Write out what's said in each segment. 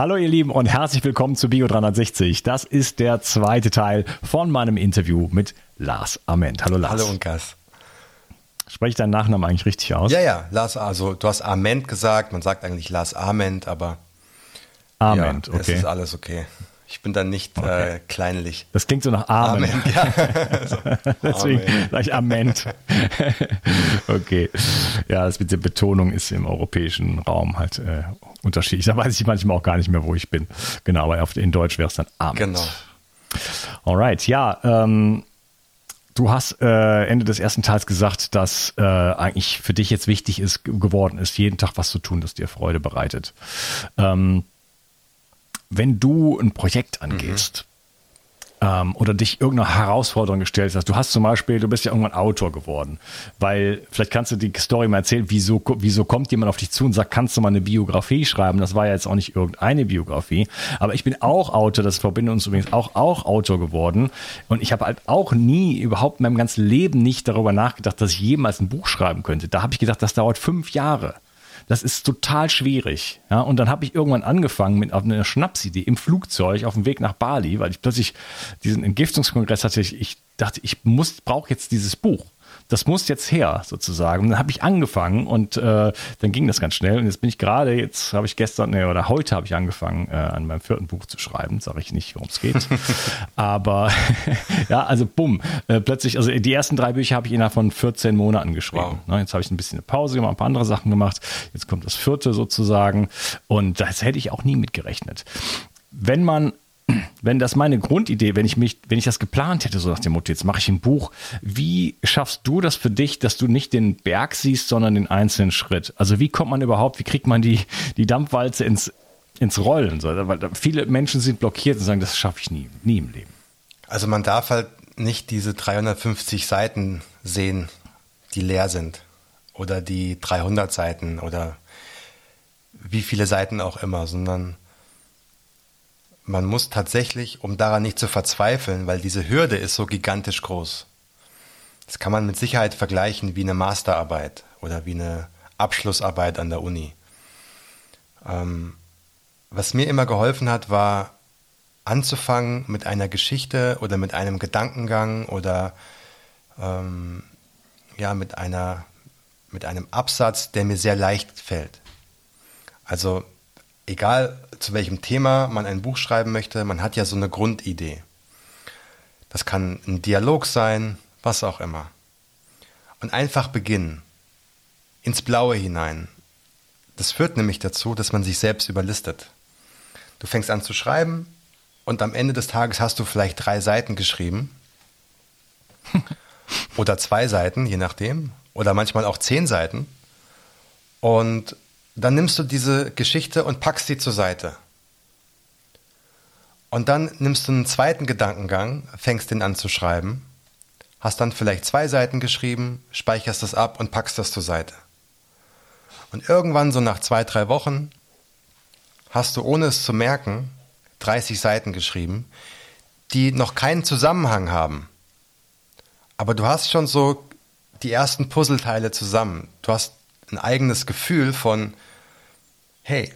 Hallo ihr Lieben und herzlich willkommen zu Bio 360. Das ist der zweite Teil von meinem Interview mit Lars Ament. Hallo Lars. Hallo Unkas. Spreche ich deinen Nachnamen eigentlich richtig aus? Ja, ja, Lars, also du hast Ament gesagt, man sagt eigentlich Lars Ament, aber Ament, ja, okay. es ist alles okay. Ich bin dann nicht okay. äh, kleinlich. Das klingt so nach Amen. Amen. Ja. also, Deswegen sage ich Ament. okay. Ja, das mit der Betonung ist im europäischen Raum halt äh, unterschiedlich. Da weiß ich manchmal auch gar nicht mehr, wo ich bin. Genau, aber auf, in Deutsch wäre es dann Amen. Genau. Alright, ja. Ähm, du hast äh, Ende des ersten Teils gesagt, dass äh, eigentlich für dich jetzt wichtig ist geworden ist, jeden Tag was zu tun, das dir Freude bereitet. Ähm, wenn du ein Projekt angehst, ähm, oder dich irgendeiner Herausforderung gestellt hast. Du hast zum Beispiel, du bist ja irgendwann Autor geworden, weil vielleicht kannst du die Story mal erzählen, wieso, wieso kommt jemand auf dich zu und sagt, kannst du mal eine Biografie schreiben? Das war ja jetzt auch nicht irgendeine Biografie, aber ich bin auch Autor, das verbindet uns übrigens auch, auch Autor geworden und ich habe halt auch nie, überhaupt in meinem ganzen Leben nicht darüber nachgedacht, dass ich jemals ein Buch schreiben könnte. Da habe ich gedacht, das dauert fünf Jahre. Das ist total schwierig. Ja, und dann habe ich irgendwann angefangen mit einer Schnapsidee im Flugzeug auf dem Weg nach Bali, weil ich plötzlich diesen Entgiftungskongress hatte. Ich dachte, ich muss, brauche jetzt dieses Buch das muss jetzt her, sozusagen. Und dann habe ich angefangen und äh, dann ging das ganz schnell. Und jetzt bin ich gerade, jetzt habe ich gestern nee, oder heute habe ich angefangen, äh, an meinem vierten Buch zu schreiben. Sage ich nicht, worum es geht. Aber ja, also bumm, äh, plötzlich, also die ersten drei Bücher habe ich innerhalb von 14 Monaten geschrieben. Wow. Ne, jetzt habe ich ein bisschen eine Pause gemacht, ein paar andere Sachen gemacht. Jetzt kommt das vierte sozusagen. Und das hätte ich auch nie mitgerechnet. Wenn man wenn das meine Grundidee, wenn ich mich, wenn ich das geplant hätte, so nach dem Motto, jetzt mache ich ein Buch, wie schaffst du das für dich, dass du nicht den Berg siehst, sondern den einzelnen Schritt? Also wie kommt man überhaupt, wie kriegt man die, die Dampfwalze ins, ins Rollen? So, weil viele Menschen sind blockiert und sagen, das schaffe ich nie, nie im Leben. Also man darf halt nicht diese 350 Seiten sehen, die leer sind. Oder die 300 Seiten oder wie viele Seiten auch immer, sondern man muss tatsächlich, um daran nicht zu verzweifeln, weil diese Hürde ist so gigantisch groß. Das kann man mit Sicherheit vergleichen wie eine Masterarbeit oder wie eine Abschlussarbeit an der Uni. Ähm, was mir immer geholfen hat, war anzufangen mit einer Geschichte oder mit einem Gedankengang oder ähm, ja, mit einer, mit einem Absatz, der mir sehr leicht fällt. Also, egal zu welchem Thema man ein Buch schreiben möchte, man hat ja so eine Grundidee. Das kann ein Dialog sein, was auch immer. Und einfach beginnen. Ins Blaue hinein. Das führt nämlich dazu, dass man sich selbst überlistet. Du fängst an zu schreiben und am Ende des Tages hast du vielleicht drei Seiten geschrieben. oder zwei Seiten, je nachdem. Oder manchmal auch zehn Seiten. Und dann nimmst du diese Geschichte und packst sie zur Seite. Und dann nimmst du einen zweiten Gedankengang, fängst den an zu schreiben, hast dann vielleicht zwei Seiten geschrieben, speicherst das ab und packst das zur Seite. Und irgendwann, so nach zwei, drei Wochen, hast du ohne es zu merken 30 Seiten geschrieben, die noch keinen Zusammenhang haben. Aber du hast schon so die ersten Puzzleteile zusammen. Du hast ein eigenes Gefühl von, hey,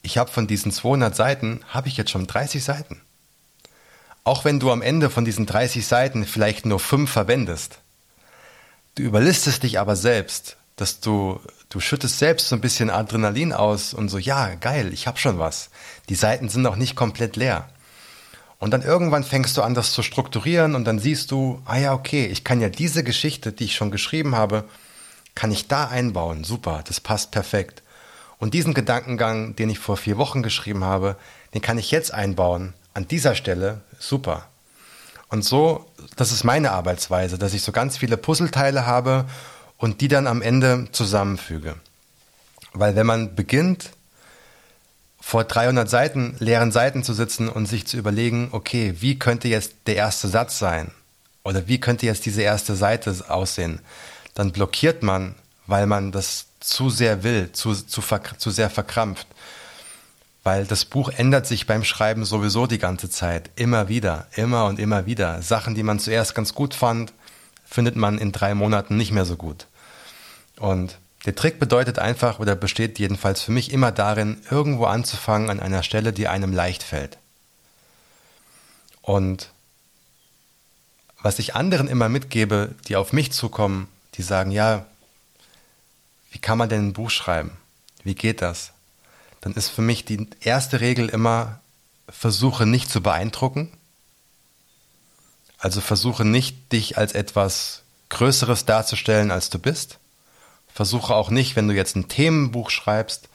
ich habe von diesen 200 Seiten, habe ich jetzt schon 30 Seiten. Auch wenn du am Ende von diesen 30 Seiten vielleicht nur fünf verwendest, du überlistest dich aber selbst, dass du, du schüttest selbst so ein bisschen Adrenalin aus und so, ja, geil, ich habe schon was. Die Seiten sind noch nicht komplett leer. Und dann irgendwann fängst du an, das zu strukturieren und dann siehst du, ah ja, okay, ich kann ja diese Geschichte, die ich schon geschrieben habe, kann ich da einbauen. Super, das passt perfekt. Und diesen Gedankengang, den ich vor vier Wochen geschrieben habe, den kann ich jetzt einbauen. An dieser Stelle, super. Und so, das ist meine Arbeitsweise, dass ich so ganz viele Puzzleteile habe und die dann am Ende zusammenfüge. Weil wenn man beginnt, vor 300 Seiten, leeren Seiten zu sitzen und sich zu überlegen, okay, wie könnte jetzt der erste Satz sein? Oder wie könnte jetzt diese erste Seite aussehen? dann blockiert man, weil man das zu sehr will, zu, zu, zu sehr verkrampft. Weil das Buch ändert sich beim Schreiben sowieso die ganze Zeit. Immer wieder, immer und immer wieder. Sachen, die man zuerst ganz gut fand, findet man in drei Monaten nicht mehr so gut. Und der Trick bedeutet einfach oder besteht jedenfalls für mich immer darin, irgendwo anzufangen an einer Stelle, die einem leicht fällt. Und was ich anderen immer mitgebe, die auf mich zukommen, die sagen, ja, wie kann man denn ein Buch schreiben? Wie geht das? Dann ist für mich die erste Regel immer, versuche nicht zu beeindrucken. Also versuche nicht, dich als etwas Größeres darzustellen, als du bist. Versuche auch nicht, wenn du jetzt ein Themenbuch schreibst,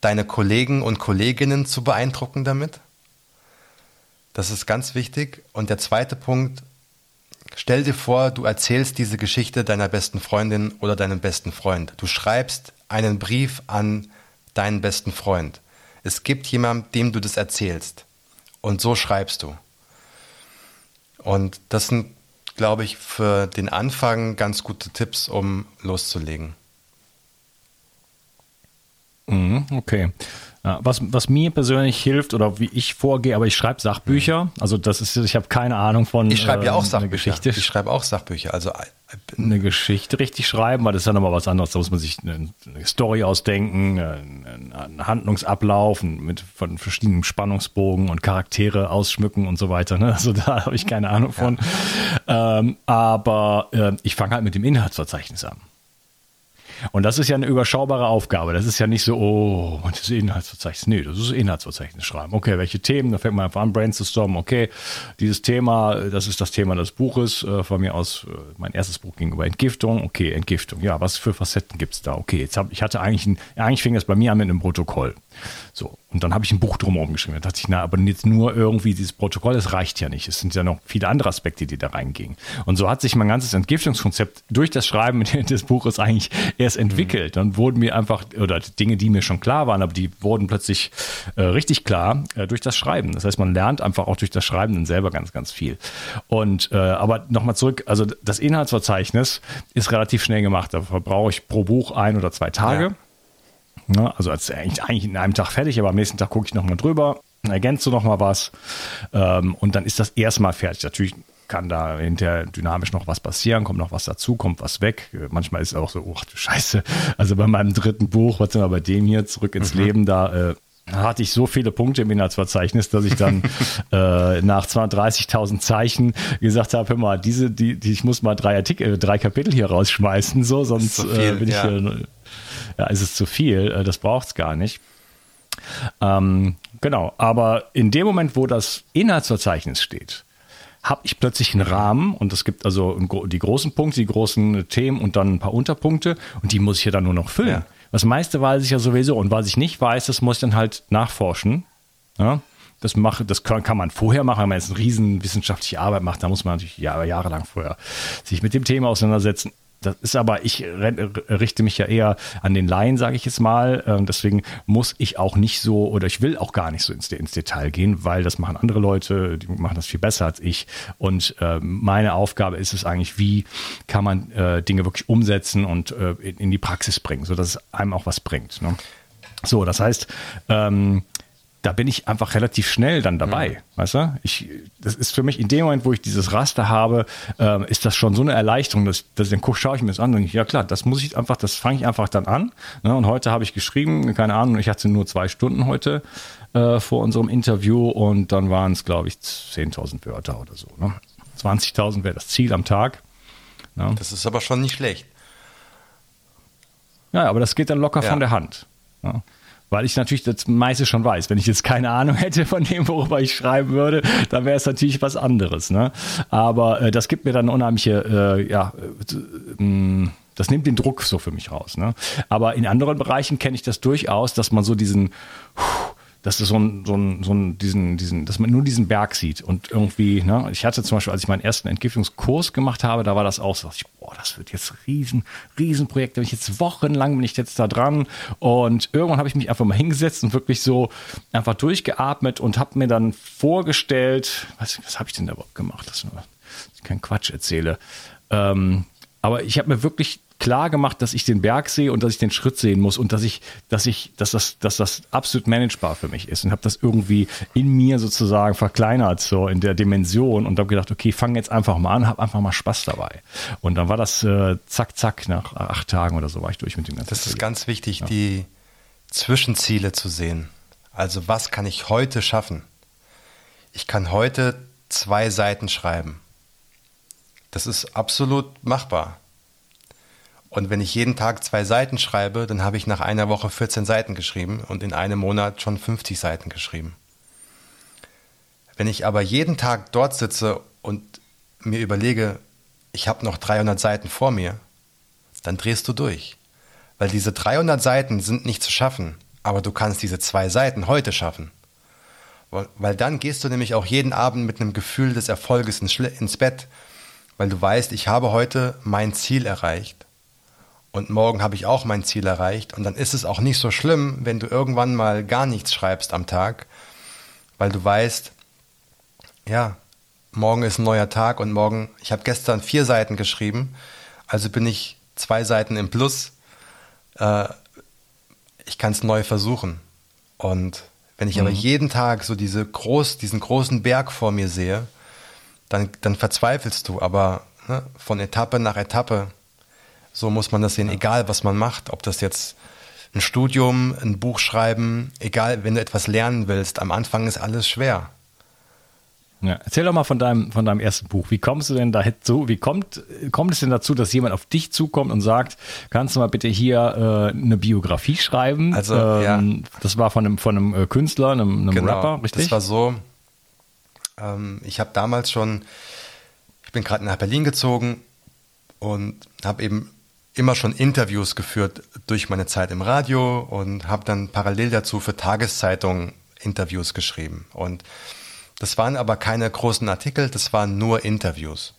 deine Kollegen und Kolleginnen zu beeindrucken damit. Das ist ganz wichtig. Und der zweite Punkt, Stell dir vor, du erzählst diese Geschichte deiner besten Freundin oder deinem besten Freund. Du schreibst einen Brief an deinen besten Freund. Es gibt jemanden, dem du das erzählst. Und so schreibst du. Und das sind, glaube ich, für den Anfang ganz gute Tipps, um loszulegen. Mhm, okay. Was, was mir persönlich hilft oder wie ich vorgehe, aber ich schreibe Sachbücher. Mhm. Also das ist, ich habe keine Ahnung von. Ich schreibe ja auch ähm, Sachbücher. Geschichte. Ich schreibe auch Sachbücher. Also äh, eine Geschichte richtig schreiben, weil das ist ja nochmal was anderes. Da muss man sich eine, Story ausdenken, einen Handlungsablauf mit von verschiedenen Spannungsbogen und Charaktere ausschmücken und so weiter. Ne? Also da habe ich keine Ahnung von. Ja. Ähm, aber äh, ich fange halt mit dem Inhaltsverzeichnis an. Und das ist ja eine überschaubare Aufgabe. Das ist ja nicht so, oh, das ist Inhaltsverzeichnis. Nee, das ist Inhaltsverzeichnis schreiben. Okay, welche Themen? Da fängt man einfach an, brainstormen. Okay, dieses Thema, das ist das Thema des Buches. Äh, von mir aus, äh, mein erstes Buch ging über Entgiftung. Okay, Entgiftung. Ja, was für Facetten gibt es da? Okay, jetzt habe ich hatte eigentlich ein, eigentlich fing das bei mir an mit einem Protokoll. So, und dann habe ich ein Buch drumherum geschrieben. Da dachte ich, na, aber jetzt nur irgendwie dieses Protokoll, das reicht ja nicht. Es sind ja noch viele andere Aspekte, die da reingingen. Und so hat sich mein ganzes Entgiftungskonzept durch das Schreiben des Buches eigentlich erst entwickelt. Dann wurden mir einfach, oder Dinge, die mir schon klar waren, aber die wurden plötzlich äh, richtig klar äh, durch das Schreiben. Das heißt, man lernt einfach auch durch das Schreiben dann selber ganz, ganz viel. Und äh, aber nochmal zurück, also das Inhaltsverzeichnis ist relativ schnell gemacht. Da brauche ich pro Buch ein oder zwei Tage. Ja. Ne? Also als eigentlich, eigentlich in einem Tag fertig, aber am nächsten Tag gucke ich nochmal drüber, ergänzt du nochmal was ähm, und dann ist das erstmal fertig. Natürlich kann da hinterher dynamisch noch was passieren, kommt noch was dazu, kommt was weg. Manchmal ist es auch so, ach du Scheiße, also bei meinem dritten Buch, was sind wir bei dem hier, zurück ins mhm. Leben, da äh, hatte ich so viele Punkte im Inhaltsverzeichnis, dass ich dann äh, nach 230.000 Zeichen gesagt habe, hör mal, diese, die, die, ich muss mal drei Artikel, äh, drei Kapitel hier rausschmeißen, so, sonst so viel, äh, bin ja. ich, ist es zu viel, äh, das braucht's gar nicht. Ähm, genau, aber in dem Moment, wo das Inhaltsverzeichnis steht, habe ich plötzlich einen Rahmen und es gibt also die großen Punkte, die großen Themen und dann ein paar Unterpunkte und die muss ich ja dann nur noch füllen. Ja. Das meiste weiß ich ja sowieso und was ich nicht weiß, das muss ich dann halt nachforschen. Ja? Das, mache, das kann, kann man vorher machen, wenn man jetzt eine riesen wissenschaftliche Arbeit macht, da muss man natürlich Jahre, jahrelang vorher sich mit dem Thema auseinandersetzen. Das ist aber, ich richte mich ja eher an den Laien, sage ich jetzt mal. Ähm, deswegen muss ich auch nicht so oder ich will auch gar nicht so ins, ins, Detail gehen, weil das machen andere Leute, die machen das viel besser als ich. Und äh, meine Aufgabe ist es eigentlich, wie kann man äh, Dinge wirklich umsetzen und äh, in, in, die Praxis bringen, sodass es einem auch was bringt. Ne? So, das heißt, ähm, da bin ich einfach relativ schnell dann dabei, mhm. weißt du? Ich, das ist für mich in dem Moment, wo ich dieses Raster habe, ähm, ist das schon so eine Erleichterung, dass, dass dann guck, schaue ich mir das an und ich, ja klar, das muss ich einfach, das fange ich einfach dann an. Ne? Und heute habe ich geschrieben, keine Ahnung, ich hatte nur zwei Stunden heute äh, vor unserem Interview und dann waren es, glaube ich, 10.000 Wörter oder so. Ne? 20.000 wäre das Ziel am Tag. Ne? Das ist aber schon nicht schlecht. Ja, aber das geht dann locker ja. von der Hand. Ja weil ich natürlich das meiste schon weiß. Wenn ich jetzt keine Ahnung hätte von dem, worüber ich schreiben würde, dann wäre es natürlich was anderes. Ne? Aber äh, das gibt mir dann unheimliche, äh, ja, äh, mm, das nimmt den Druck so für mich raus. Ne? Aber in anderen Bereichen kenne ich das durchaus, dass man so diesen, dass es so ein, so ein, so ein, diesen, diesen, dass man nur diesen Berg sieht. Und irgendwie, ne, ich hatte zum Beispiel, als ich meinen ersten Entgiftungskurs gemacht habe, da war das auch so, dass ich, boah, das wird jetzt riesen, riesen Projekt, bin ich jetzt wochenlang bin ich jetzt da dran. Und irgendwann habe ich mich einfach mal hingesetzt und wirklich so einfach durchgeatmet und habe mir dann vorgestellt, was, was habe ich denn da überhaupt gemacht, dass ich keinen Quatsch erzähle, ähm, aber ich habe mir wirklich klar gemacht, dass ich den Berg sehe und dass ich den Schritt sehen muss und dass ich, dass ich, dass das, dass das absolut managebar für mich ist und habe das irgendwie in mir sozusagen verkleinert so in der Dimension und habe gedacht, okay, fang jetzt einfach mal an, habe einfach mal Spaß dabei und dann war das äh, zack zack nach acht Tagen oder so war ich durch mit dem ganzen. Das ist ganz wichtig, ja. die Zwischenziele zu sehen. Also was kann ich heute schaffen? Ich kann heute zwei Seiten schreiben. Das ist absolut machbar. Und wenn ich jeden Tag zwei Seiten schreibe, dann habe ich nach einer Woche 14 Seiten geschrieben und in einem Monat schon 50 Seiten geschrieben. Wenn ich aber jeden Tag dort sitze und mir überlege, ich habe noch 300 Seiten vor mir, dann drehst du durch. Weil diese 300 Seiten sind nicht zu schaffen, aber du kannst diese zwei Seiten heute schaffen. Weil dann gehst du nämlich auch jeden Abend mit einem Gefühl des Erfolges ins Bett, weil du weißt, ich habe heute mein Ziel erreicht und morgen habe ich auch mein Ziel erreicht und dann ist es auch nicht so schlimm, wenn du irgendwann mal gar nichts schreibst am Tag, weil du weißt, ja, morgen ist ein neuer Tag und morgen, ich habe gestern vier Seiten geschrieben, also bin ich zwei Seiten im Plus. Äh, ich kann es neu versuchen. Und wenn ich mhm. aber jeden Tag so diese groß, diesen großen Berg vor mir sehe, dann, dann verzweifelst du. Aber ne, von Etappe nach Etappe so muss man das sehen, egal was man macht, ob das jetzt ein Studium, ein Buch schreiben, egal, wenn du etwas lernen willst, am Anfang ist alles schwer. Ja, erzähl doch mal von deinem, von deinem ersten Buch. Wie kommst du denn da so, wie kommt, kommt es denn dazu, dass jemand auf dich zukommt und sagt, kannst du mal bitte hier äh, eine Biografie schreiben? Also, ähm, ja. Das war von einem, von einem äh, Künstler, einem, einem genau, Rapper, richtig? Das war so, ähm, ich habe damals schon, ich bin gerade nach Berlin gezogen und habe eben immer schon Interviews geführt durch meine Zeit im Radio und habe dann parallel dazu für Tageszeitungen Interviews geschrieben. Und das waren aber keine großen Artikel, das waren nur Interviews.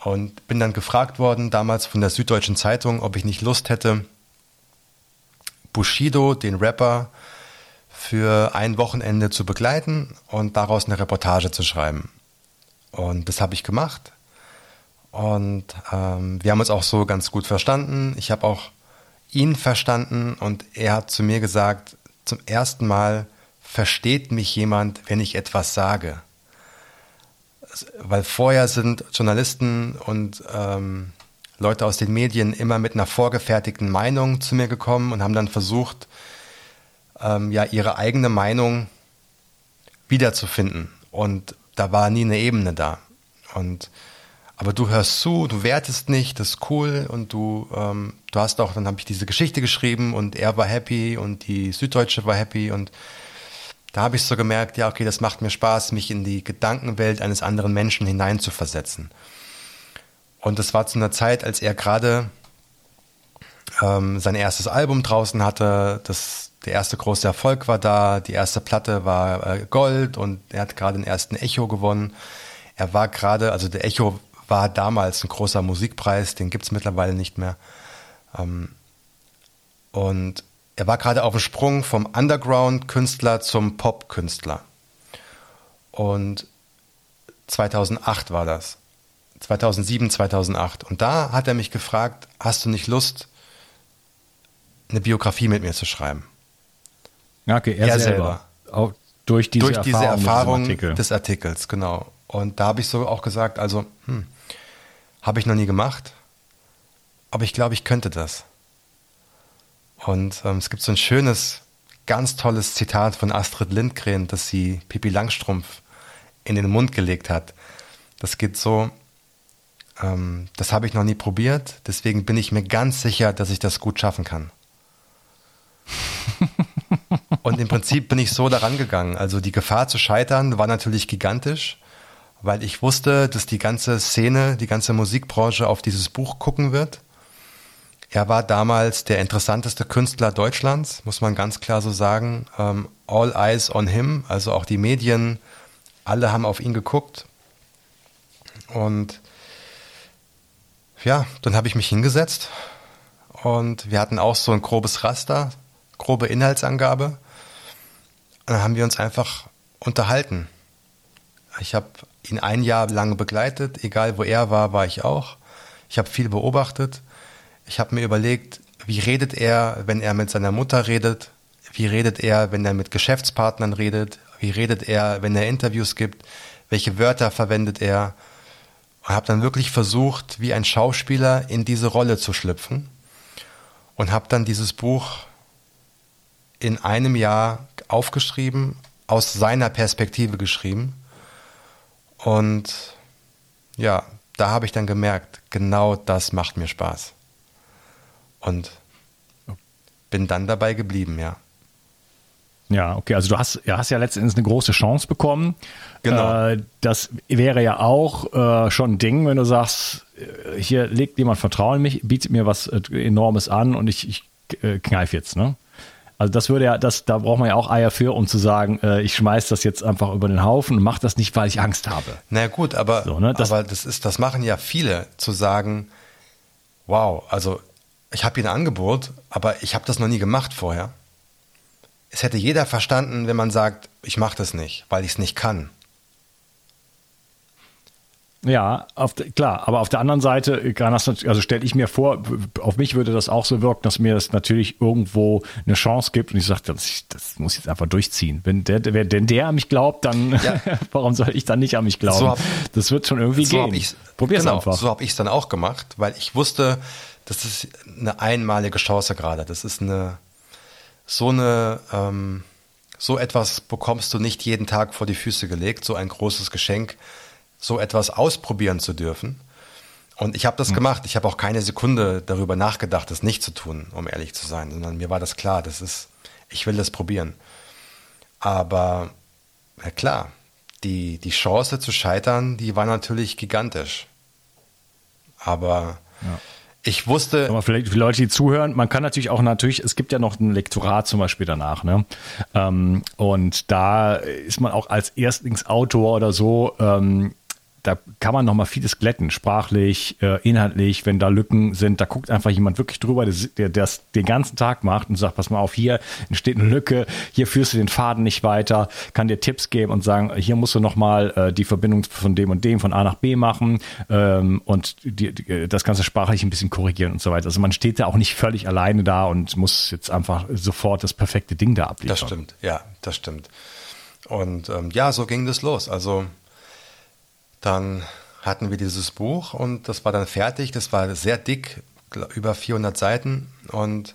Und bin dann gefragt worden, damals von der Süddeutschen Zeitung, ob ich nicht Lust hätte, Bushido, den Rapper, für ein Wochenende zu begleiten und daraus eine Reportage zu schreiben. Und das habe ich gemacht. Und ähm, wir haben uns auch so ganz gut verstanden. Ich habe auch ihn verstanden und er hat zu mir gesagt, zum ersten Mal versteht mich jemand, wenn ich etwas sage. Weil vorher sind Journalisten und ähm, Leute aus den Medien immer mit einer vorgefertigten Meinung zu mir gekommen und haben dann versucht, ähm, ja ihre eigene Meinung wiederzufinden. Und da war nie eine Ebene da. Und aber du hörst zu, du wertest nicht, das ist cool und du, ähm, du hast auch, dann habe ich diese Geschichte geschrieben und er war happy und die Süddeutsche war happy und da habe ich so gemerkt, ja, okay, das macht mir Spaß, mich in die Gedankenwelt eines anderen Menschen hineinzuversetzen. Und das war zu einer Zeit, als er gerade ähm, sein erstes Album draußen hatte, das, der erste große Erfolg war da, die erste Platte war äh, Gold und er hat gerade den ersten Echo gewonnen. Er war gerade, also der Echo war damals ein großer Musikpreis, den gibt es mittlerweile nicht mehr. Ähm, und er war gerade auf dem Sprung vom Underground-Künstler zum Pop-Künstler. Und 2008 war das. 2007, 2008. Und da hat er mich gefragt, hast du nicht Lust, eine Biografie mit mir zu schreiben? Okay, er, er selber. selber. Durch diese durch diese Erfahrung, Erfahrung Artikel. des Artikels, genau. Und da habe ich so auch gesagt, also, hm, habe ich noch nie gemacht, aber ich glaube, ich könnte das. Und ähm, es gibt so ein schönes, ganz tolles Zitat von Astrid Lindgren, das sie Pippi Langstrumpf in den Mund gelegt hat. Das geht so, ähm, das habe ich noch nie probiert, deswegen bin ich mir ganz sicher, dass ich das gut schaffen kann. Und im Prinzip bin ich so daran gegangen. Also die Gefahr zu scheitern war natürlich gigantisch weil ich wusste, dass die ganze Szene, die ganze Musikbranche auf dieses Buch gucken wird. Er war damals der interessanteste Künstler Deutschlands, muss man ganz klar so sagen. Ähm, all eyes on him, also auch die Medien, alle haben auf ihn geguckt. Und ja, dann habe ich mich hingesetzt und wir hatten auch so ein grobes Raster, grobe Inhaltsangabe. Und dann haben wir uns einfach unterhalten. Ich habe ihn ein Jahr lang begleitet, egal wo er war, war ich auch. Ich habe viel beobachtet. Ich habe mir überlegt, wie redet er, wenn er mit seiner Mutter redet? Wie redet er, wenn er mit Geschäftspartnern redet? Wie redet er, wenn er Interviews gibt? Welche Wörter verwendet er? Und habe dann wirklich versucht, wie ein Schauspieler in diese Rolle zu schlüpfen und habe dann dieses Buch in einem Jahr aufgeschrieben, aus seiner Perspektive geschrieben und ja, da habe ich dann gemerkt, genau das macht mir Spaß. Und bin dann dabei geblieben, ja. Ja, okay, also du hast, ja, hast ja letztendlich eine große Chance bekommen. Genau. Äh, das wäre ja auch äh, schon ein Ding, wenn du sagst, äh, hier legt jemand Vertrauen in mich, bietet mir was äh, Enormes an und ich, ich äh, kneif jetzt, ne? Also das würde ja, das, da braucht man ja auch Eier für, um zu sagen, äh, ich schmeiß das jetzt einfach über den Haufen und mach das nicht, weil ich Angst habe. Na gut, aber, so, ne, das, aber das ist, das machen ja viele, zu sagen, wow, also ich habe hier ein Angebot, aber ich habe das noch nie gemacht vorher. Es hätte jeder verstanden, wenn man sagt, ich mache das nicht, weil ich es nicht kann. Ja, auf, klar, aber auf der anderen Seite, also stelle ich mir vor, auf mich würde das auch so wirken, dass mir das natürlich irgendwo eine Chance gibt und ich sage, das, das muss ich jetzt einfach durchziehen. Wenn der, der, wenn der an mich glaubt, dann ja. warum soll ich dann nicht an mich glauben? So hab, das wird schon irgendwie so gehen. Probier's genau, einfach. So habe ich es dann auch gemacht, weil ich wusste, das ist eine einmalige Chance gerade. Das ist eine so eine ähm, so etwas bekommst du nicht jeden Tag vor die Füße gelegt, so ein großes Geschenk so etwas ausprobieren zu dürfen. Und ich habe das mhm. gemacht. Ich habe auch keine Sekunde darüber nachgedacht, das nicht zu tun, um ehrlich zu sein, sondern mir war das klar, das ist, ich will das probieren. Aber ja klar, die, die Chance zu scheitern, die war natürlich gigantisch. Aber ja. ich wusste. Aber vielleicht für Leute, die zuhören, man kann natürlich auch natürlich, es gibt ja noch ein Lektorat zum Beispiel danach, ne? Ähm, und da ist man auch als Erstlingsautor oder so ähm, da kann man noch mal vieles glätten, sprachlich, äh, inhaltlich, wenn da Lücken sind, da guckt einfach jemand wirklich drüber, der, das den ganzen Tag macht und sagt, pass mal auf, hier entsteht eine Lücke, hier führst du den Faden nicht weiter, kann dir Tipps geben und sagen, hier musst du noch mal äh, die Verbindung von dem und dem von A nach B machen ähm, und die, die, das Ganze sprachlich ein bisschen korrigieren und so weiter. Also man steht da auch nicht völlig alleine da und muss jetzt einfach sofort das perfekte Ding da abliefern. Das stimmt, ja, das stimmt. Und ähm, ja, so ging das los. Also dann hatten wir dieses Buch und das war dann fertig. Das war sehr dick, über 400 Seiten und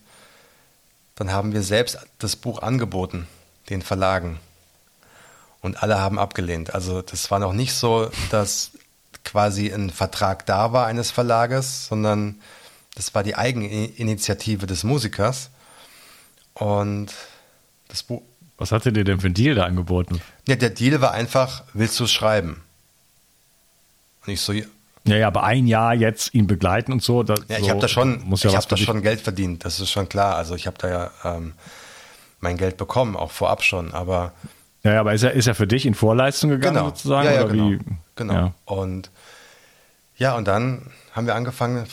dann haben wir selbst das Buch angeboten, den Verlagen. Und alle haben abgelehnt. Also das war noch nicht so, dass quasi ein Vertrag da war eines Verlages, sondern das war die Eigeninitiative des Musikers. Und das Buch. Was hat er dir denn für einen Deal da angeboten? Ja, der Deal war einfach, willst du es schreiben? Und ich so, ja, ja, aber ein Jahr jetzt ihn begleiten und so. Das, ja, ich so, habe da schon, ja ich habe da schon Geld verdient. Das ist schon klar. Also ich habe da ja ähm, mein Geld bekommen, auch vorab schon. Aber ja, aber ist er ist er für dich in Vorleistung gegangen genau. sozusagen? Ja, ja, oder genau. Wie? genau. Ja. Und ja, und dann haben wir angefangen,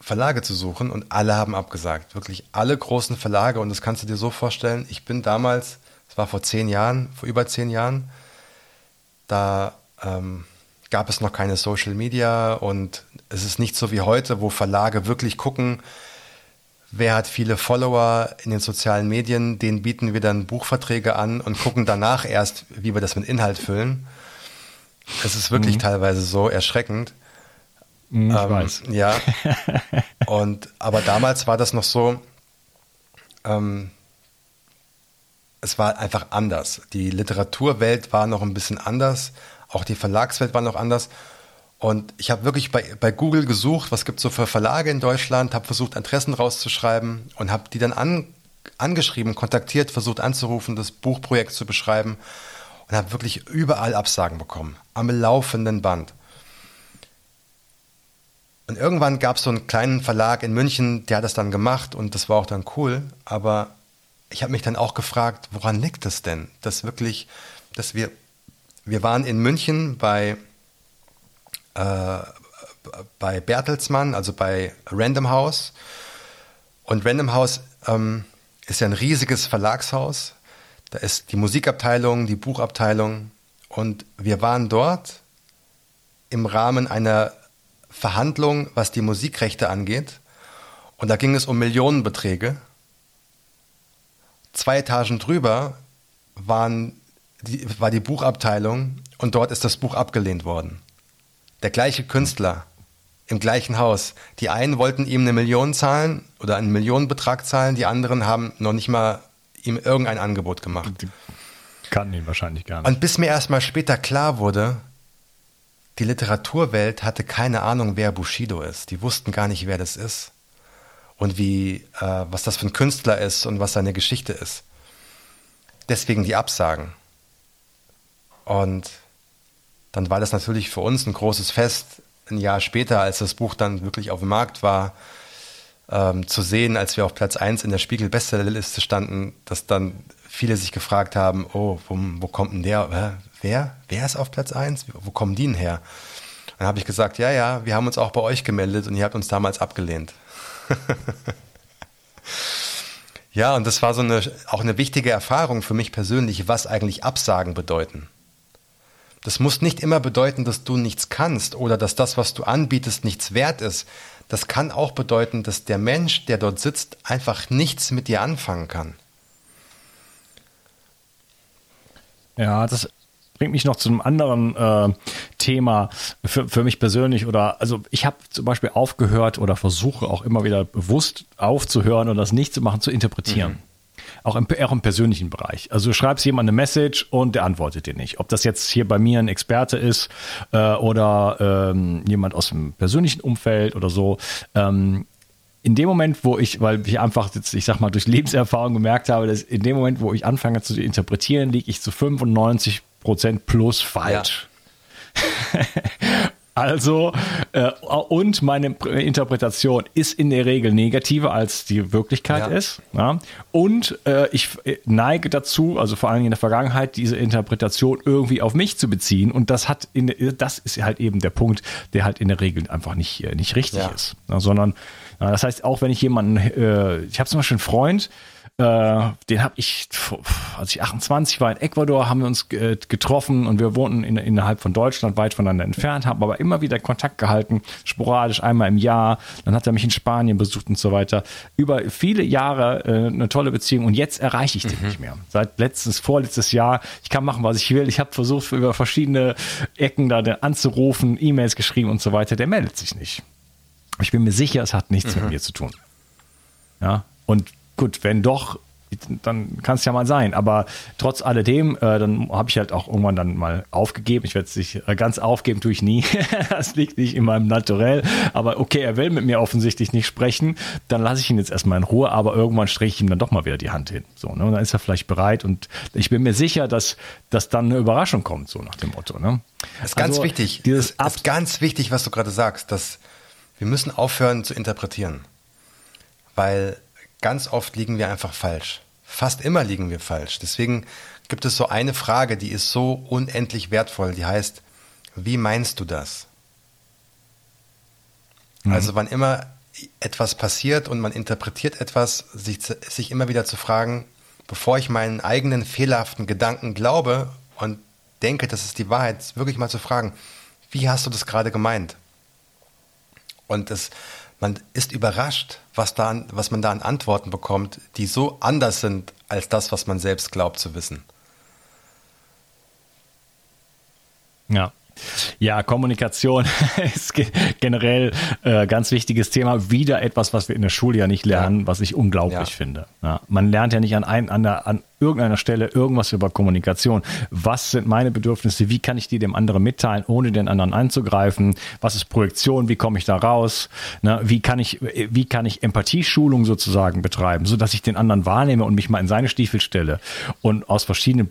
Verlage zu suchen und alle haben abgesagt. Wirklich alle großen Verlage und das kannst du dir so vorstellen. Ich bin damals, das war vor zehn Jahren, vor über zehn Jahren, da ähm, gab es noch keine Social Media und es ist nicht so wie heute, wo Verlage wirklich gucken, wer hat viele Follower in den sozialen Medien, denen bieten wir dann Buchverträge an und gucken danach erst, wie wir das mit Inhalt füllen. Es ist wirklich mhm. teilweise so erschreckend. Mhm, ich ähm, weiß. Ja. Und aber damals war das noch so, ähm, es war einfach anders. Die Literaturwelt war noch ein bisschen anders, auch die Verlagswelt war noch anders. Und ich habe wirklich bei, bei Google gesucht, was gibt es so für Verlage in Deutschland, habe versucht, Adressen rauszuschreiben und habe die dann an, angeschrieben, kontaktiert, versucht anzurufen, das Buchprojekt zu beschreiben und habe wirklich überall Absagen bekommen, am laufenden Band. Und irgendwann gab es so einen kleinen Verlag in München, der hat das dann gemacht und das war auch dann cool. Aber ich habe mich dann auch gefragt, woran liegt das denn? Dass wirklich, dass wir, wir waren in München bei äh, bei Bertelsmann, also bei Random House. Und Random House ähm, ist ja ein riesiges Verlagshaus. Da ist die Musikabteilung, die Buchabteilung. Und wir waren dort im Rahmen einer Verhandlung, was die Musikrechte angeht. Und da ging es um Millionenbeträge. Zwei Etagen drüber waren die, war die Buchabteilung und dort ist das Buch abgelehnt worden der gleiche Künstler im gleichen Haus. Die einen wollten ihm eine Million zahlen oder einen Millionenbetrag zahlen, die anderen haben noch nicht mal ihm irgendein Angebot gemacht. Die kannten ihn wahrscheinlich gar nicht. Und bis mir erst mal später klar wurde, die Literaturwelt hatte keine Ahnung, wer Bushido ist. Die wussten gar nicht, wer das ist und wie, äh, was das für ein Künstler ist und was seine Geschichte ist. Deswegen die Absagen. Und dann war das natürlich für uns ein großes Fest, ein Jahr später, als das Buch dann wirklich auf dem Markt war, ähm, zu sehen, als wir auf Platz 1 in der Spiegel-Bestsellerliste standen, dass dann viele sich gefragt haben, oh, wo, wo kommt denn der, äh, wer, wer ist auf Platz 1? Wo kommen die denn her? Dann habe ich gesagt, ja, ja, wir haben uns auch bei euch gemeldet und ihr habt uns damals abgelehnt. ja, und das war so eine, auch eine wichtige Erfahrung für mich persönlich, was eigentlich Absagen bedeuten. Das muss nicht immer bedeuten, dass du nichts kannst oder dass das, was du anbietest, nichts wert ist. Das kann auch bedeuten, dass der Mensch, der dort sitzt, einfach nichts mit dir anfangen kann. Ja, das bringt mich noch zu einem anderen äh, Thema für, für mich persönlich. Oder also ich habe zum Beispiel aufgehört oder versuche auch immer wieder bewusst aufzuhören und das nicht zu machen, zu interpretieren. Mhm. Auch im, auch im persönlichen Bereich. Also du schreibst jemand eine Message und der antwortet dir nicht. Ob das jetzt hier bei mir ein Experte ist äh, oder ähm, jemand aus dem persönlichen Umfeld oder so. Ähm, in dem Moment, wo ich, weil ich einfach jetzt, ich sag mal, durch Lebenserfahrung gemerkt habe, dass in dem Moment, wo ich anfange zu interpretieren, liege ich zu 95 Prozent plus falsch. Ja. Also, äh, und meine Interpretation ist in der Regel negativer, als die Wirklichkeit ja. ist. Ja? Und äh, ich äh, neige dazu, also vor allem in der Vergangenheit, diese Interpretation irgendwie auf mich zu beziehen. Und das hat in, das ist halt eben der Punkt, der halt in der Regel einfach nicht, äh, nicht richtig ja. ist. Sondern, das heißt, auch wenn ich jemanden, äh, ich habe zum Beispiel einen Freund, äh, den habe ich, als ich 28 war in Ecuador, haben wir uns äh, getroffen und wir wohnten in, innerhalb von Deutschland weit voneinander entfernt, haben aber immer wieder Kontakt gehalten, sporadisch einmal im Jahr. Dann hat er mich in Spanien besucht und so weiter. Über viele Jahre äh, eine tolle Beziehung und jetzt erreiche ich den mhm. nicht mehr. Seit letztes, vorletztes Jahr, ich kann machen, was ich will. Ich habe versucht, über verschiedene Ecken da anzurufen, E-Mails geschrieben und so weiter. Der meldet sich nicht. Ich bin mir sicher, es hat nichts mhm. mit mir zu tun. Ja, und gut, wenn doch, dann kann es ja mal sein. Aber trotz alledem, äh, dann habe ich halt auch irgendwann dann mal aufgegeben. Ich werde es nicht äh, ganz aufgeben, tue ich nie. das liegt nicht in meinem Naturell. Aber okay, er will mit mir offensichtlich nicht sprechen. Dann lasse ich ihn jetzt erstmal in Ruhe. Aber irgendwann strecke ich ihm dann doch mal wieder die Hand hin. So, ne? Und dann ist er vielleicht bereit. Und ich bin mir sicher, dass, dass dann eine Überraschung kommt, so nach dem Motto. Ne? Das ist ganz also, wichtig. Dieses das ist ganz wichtig, was du gerade sagst, dass wir müssen aufhören zu interpretieren. Weil ganz oft liegen wir einfach falsch. Fast immer liegen wir falsch. Deswegen gibt es so eine Frage, die ist so unendlich wertvoll, die heißt, wie meinst du das? Mhm. Also wann immer etwas passiert und man interpretiert etwas, sich, sich immer wieder zu fragen, bevor ich meinen eigenen fehlerhaften Gedanken glaube und denke, das ist die Wahrheit, wirklich mal zu fragen, wie hast du das gerade gemeint? Und das, man ist überrascht, was, da, was man da an Antworten bekommt, die so anders sind als das, was man selbst glaubt zu wissen. Ja. Ja, Kommunikation ist generell äh, ganz wichtiges Thema. Wieder etwas, was wir in der Schule ja nicht lernen, ja. was ich unglaublich ja. finde. Ja, man lernt ja nicht an, ein, an, der, an irgendeiner Stelle irgendwas über Kommunikation. Was sind meine Bedürfnisse? Wie kann ich die dem anderen mitteilen, ohne den anderen einzugreifen? Was ist Projektion? Wie komme ich da raus? Na, wie kann ich, wie kann ich Empathieschulung sozusagen betreiben, so dass ich den anderen wahrnehme und mich mal in seine Stiefel stelle und aus verschiedenen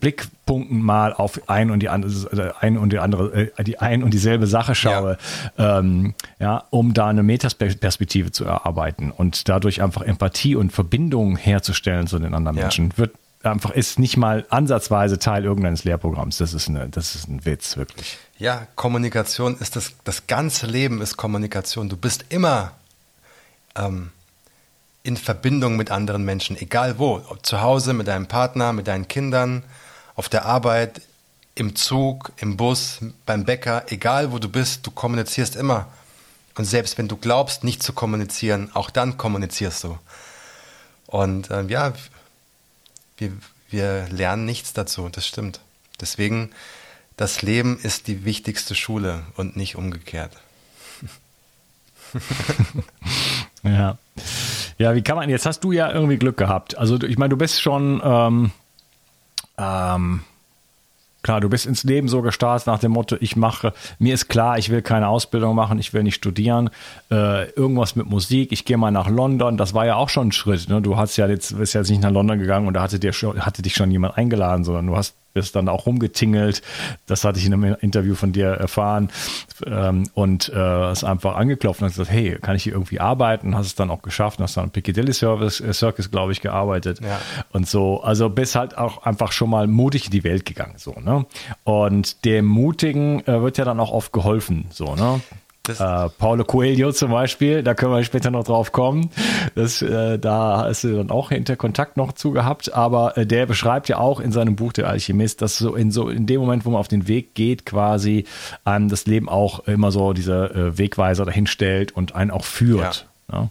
Blickpunkten mal auf ein und die andere, äh, ein und die andere, äh, die ein und dieselbe Sache schaue, ja. Ähm, ja, um da eine Metaperspektive zu erarbeiten und dadurch einfach Empathie und Verbindung herzustellen zu den anderen ja. Menschen. Wird einfach ist nicht mal ansatzweise Teil irgendeines Lehrprogramms. Das ist, eine, das ist ein Witz, wirklich. Ja, Kommunikation ist das, das ganze Leben ist Kommunikation. Du bist immer ähm, in Verbindung mit anderen Menschen, egal wo. Ob zu Hause, mit deinem Partner, mit deinen Kindern, auf der Arbeit, im Zug, im Bus, beim Bäcker, egal wo du bist, du kommunizierst immer. Und selbst wenn du glaubst, nicht zu kommunizieren, auch dann kommunizierst du. Und ähm, ja, wir, wir lernen nichts dazu, das stimmt. Deswegen, das Leben ist die wichtigste Schule und nicht umgekehrt. ja. Ja, wie kann man, jetzt hast du ja irgendwie Glück gehabt. Also ich meine, du bist schon, ähm, ähm, Klar, du bist ins Leben so gestartet nach dem Motto, ich mache, mir ist klar, ich will keine Ausbildung machen, ich will nicht studieren, äh, irgendwas mit Musik, ich gehe mal nach London, das war ja auch schon ein Schritt. Ne? Du hast ja jetzt, bist ja jetzt nicht nach London gegangen und da hatte, dir schon, hatte dich schon jemand eingeladen, sondern du hast bist dann auch rumgetingelt. Das hatte ich in einem Interview von dir erfahren ähm, und äh, hast einfach angeklopft und hast gesagt, hey, kann ich hier irgendwie arbeiten? Hast es dann auch geschafft, hast dann Piccadilly Service, äh, Circus, glaube ich, gearbeitet ja. und so. Also bist halt auch einfach schon mal mutig in die Welt gegangen, so ne. Und dem Mutigen äh, wird ja dann auch oft geholfen, so ne. Äh, Paulo Coelho zum Beispiel, da können wir später noch drauf kommen. Das, äh, da hast du dann auch hinter Kontakt noch zu gehabt, aber äh, der beschreibt ja auch in seinem Buch Der Alchemist, dass so in so in dem Moment, wo man auf den Weg geht, quasi einem das Leben auch immer so diese äh, Wegweiser dahinstellt und einen auch führt. Ja. Ja.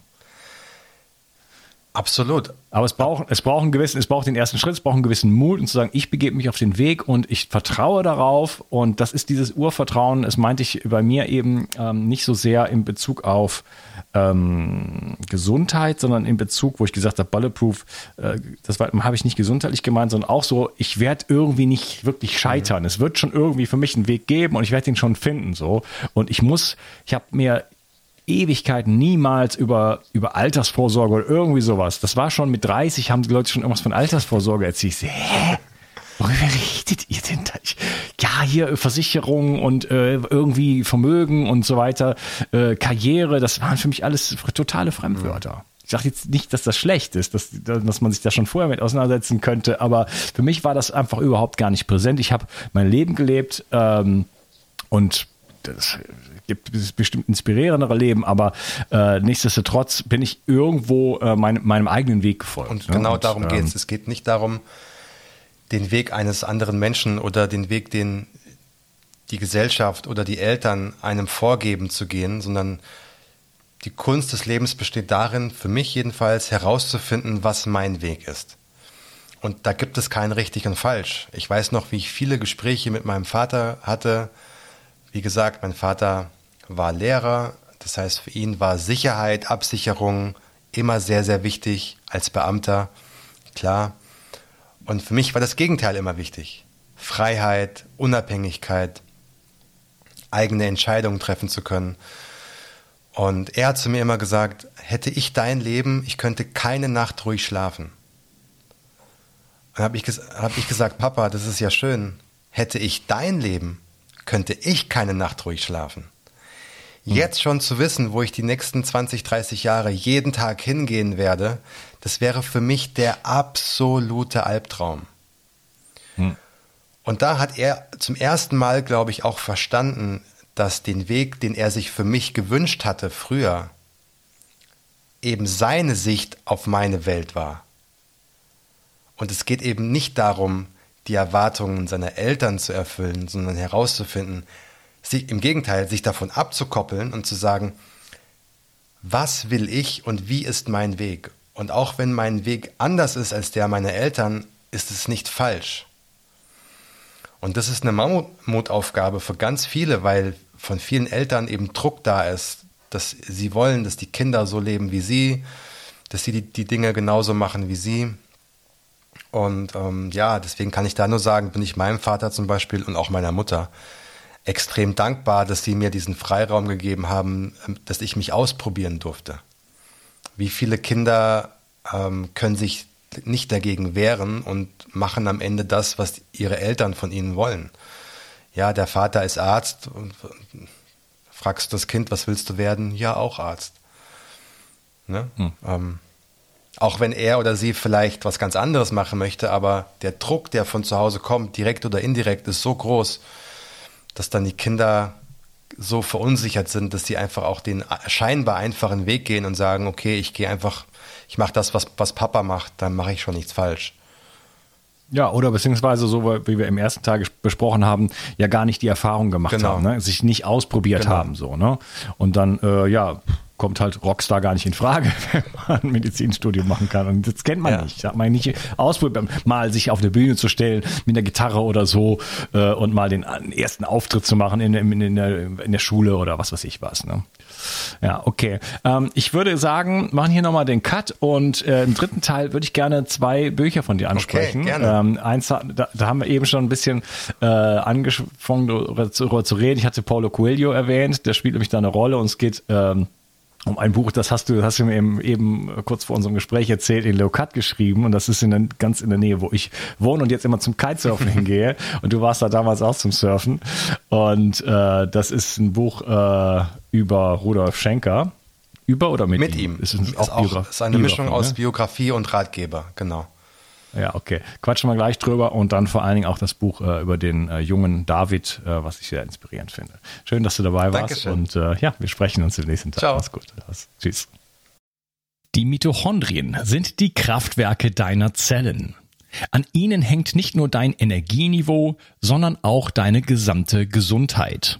Absolut. Aber es braucht, es braucht einen gewissen, es braucht den ersten Schritt, es braucht einen gewissen Mut und zu sagen, ich begebe mich auf den Weg und ich vertraue darauf. Und das ist dieses Urvertrauen. Es meinte ich bei mir eben ähm, nicht so sehr in Bezug auf ähm, Gesundheit, sondern in Bezug, wo ich gesagt habe, Bulletproof, äh, das habe ich nicht gesundheitlich gemeint, sondern auch so, ich werde irgendwie nicht wirklich scheitern. Mhm. Es wird schon irgendwie für mich einen Weg geben und ich werde ihn schon finden. So. Und ich muss, ich habe mir Ewigkeiten niemals über, über Altersvorsorge oder irgendwie sowas. Das war schon mit 30, haben die Leute schon irgendwas von Altersvorsorge erzählt. Ich so, hä? Worüber redet ihr denn da? Ja, hier Versicherung und äh, irgendwie Vermögen und so weiter, äh, Karriere, das waren für mich alles totale Fremdwörter. Ich sage jetzt nicht, dass das schlecht ist, dass, dass man sich da schon vorher mit auseinandersetzen könnte, aber für mich war das einfach überhaupt gar nicht präsent. Ich habe mein Leben gelebt ähm, und das gibt bestimmt inspirierendere Leben, aber äh, nichtsdestotrotz bin ich irgendwo äh, mein, meinem eigenen Weg gefolgt. Und ne? genau und, darum ähm, geht es. Es geht nicht darum, den Weg eines anderen Menschen oder den Weg, den die Gesellschaft oder die Eltern einem vorgeben zu gehen, sondern die Kunst des Lebens besteht darin, für mich jedenfalls herauszufinden, was mein Weg ist. Und da gibt es kein richtig und falsch. Ich weiß noch, wie ich viele Gespräche mit meinem Vater hatte. Wie gesagt, mein Vater war Lehrer, das heißt für ihn war Sicherheit, Absicherung immer sehr, sehr wichtig als Beamter, klar. Und für mich war das Gegenteil immer wichtig. Freiheit, Unabhängigkeit, eigene Entscheidungen treffen zu können. Und er hat zu mir immer gesagt, hätte ich dein Leben, ich könnte keine Nacht ruhig schlafen. Und habe ich, hab ich gesagt, Papa, das ist ja schön. Hätte ich dein Leben, könnte ich keine Nacht ruhig schlafen. Hm. Jetzt schon zu wissen, wo ich die nächsten 20, 30 Jahre jeden Tag hingehen werde, das wäre für mich der absolute Albtraum. Hm. Und da hat er zum ersten Mal, glaube ich, auch verstanden, dass den Weg, den er sich für mich gewünscht hatte früher, eben seine Sicht auf meine Welt war. Und es geht eben nicht darum, die Erwartungen seiner Eltern zu erfüllen, sondern herauszufinden, sich, im Gegenteil, sich davon abzukoppeln und zu sagen, was will ich und wie ist mein Weg? Und auch wenn mein Weg anders ist als der meiner Eltern, ist es nicht falsch. Und das ist eine Mammutaufgabe für ganz viele, weil von vielen Eltern eben Druck da ist, dass sie wollen, dass die Kinder so leben wie sie, dass sie die, die Dinge genauso machen wie sie. Und ähm, ja, deswegen kann ich da nur sagen, bin ich meinem Vater zum Beispiel und auch meiner Mutter extrem dankbar, dass sie mir diesen Freiraum gegeben haben, ähm, dass ich mich ausprobieren durfte. Wie viele Kinder ähm, können sich nicht dagegen wehren und machen am Ende das, was ihre Eltern von ihnen wollen. Ja, der Vater ist Arzt und fragst du das Kind, was willst du werden? Ja, auch Arzt. Ne? Hm. Ähm, auch wenn er oder sie vielleicht was ganz anderes machen möchte, aber der Druck, der von zu Hause kommt, direkt oder indirekt, ist so groß, dass dann die Kinder so verunsichert sind, dass sie einfach auch den scheinbar einfachen Weg gehen und sagen, okay, ich gehe einfach ich mache das, was, was Papa macht, dann mache ich schon nichts falsch. Ja, oder beziehungsweise so, wie wir im ersten Tag besprochen haben, ja gar nicht die Erfahrung gemacht genau. haben, ne? sich nicht ausprobiert genau. haben, so, ne? Und dann, äh, ja, kommt halt Rockstar gar nicht in Frage, wenn man ein Medizinstudium machen kann. Und das kennt man ja. nicht. Hat man nicht ausprobiert, mal sich auf der Bühne zu stellen mit einer Gitarre oder so äh, und mal den ersten Auftritt zu machen in, in, in, der, in der Schule oder was weiß ich was. Ne? Ja, okay. Ähm, ich würde sagen, machen hier nochmal den Cut und äh, im dritten Teil würde ich gerne zwei Bücher von dir ansprechen. Okay, gerne. Ähm, eins, da, da haben wir eben schon ein bisschen äh, angefangen darüber zu, zu reden. Ich hatte Paulo Coelho erwähnt, der spielt nämlich da eine Rolle und es geht ähm, um ein Buch, das hast du, hast du mir eben, eben kurz vor unserem Gespräch erzählt, in Leukat geschrieben und das ist in der, ganz in der Nähe, wo ich wohne und jetzt immer zum Kitesurfen hingehe und du warst da damals auch zum Surfen und äh, das ist ein Buch äh, über Rudolf Schenker. Über oder mit, mit ihm? Ist, es auch, auch ist eine Mischung aus ne? Biografie und Ratgeber, genau. Ja, okay. Quatschen wir gleich drüber und dann vor allen Dingen auch das Buch äh, über den äh, jungen David, äh, was ich sehr inspirierend finde. Schön, dass du dabei warst Dankeschön. und äh, ja, wir sprechen uns im nächsten Tag. Ciao. Mach's gut. Tschüss. Die Mitochondrien sind die Kraftwerke deiner Zellen. An ihnen hängt nicht nur dein Energieniveau, sondern auch deine gesamte Gesundheit.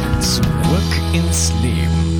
Zurück ins Leben.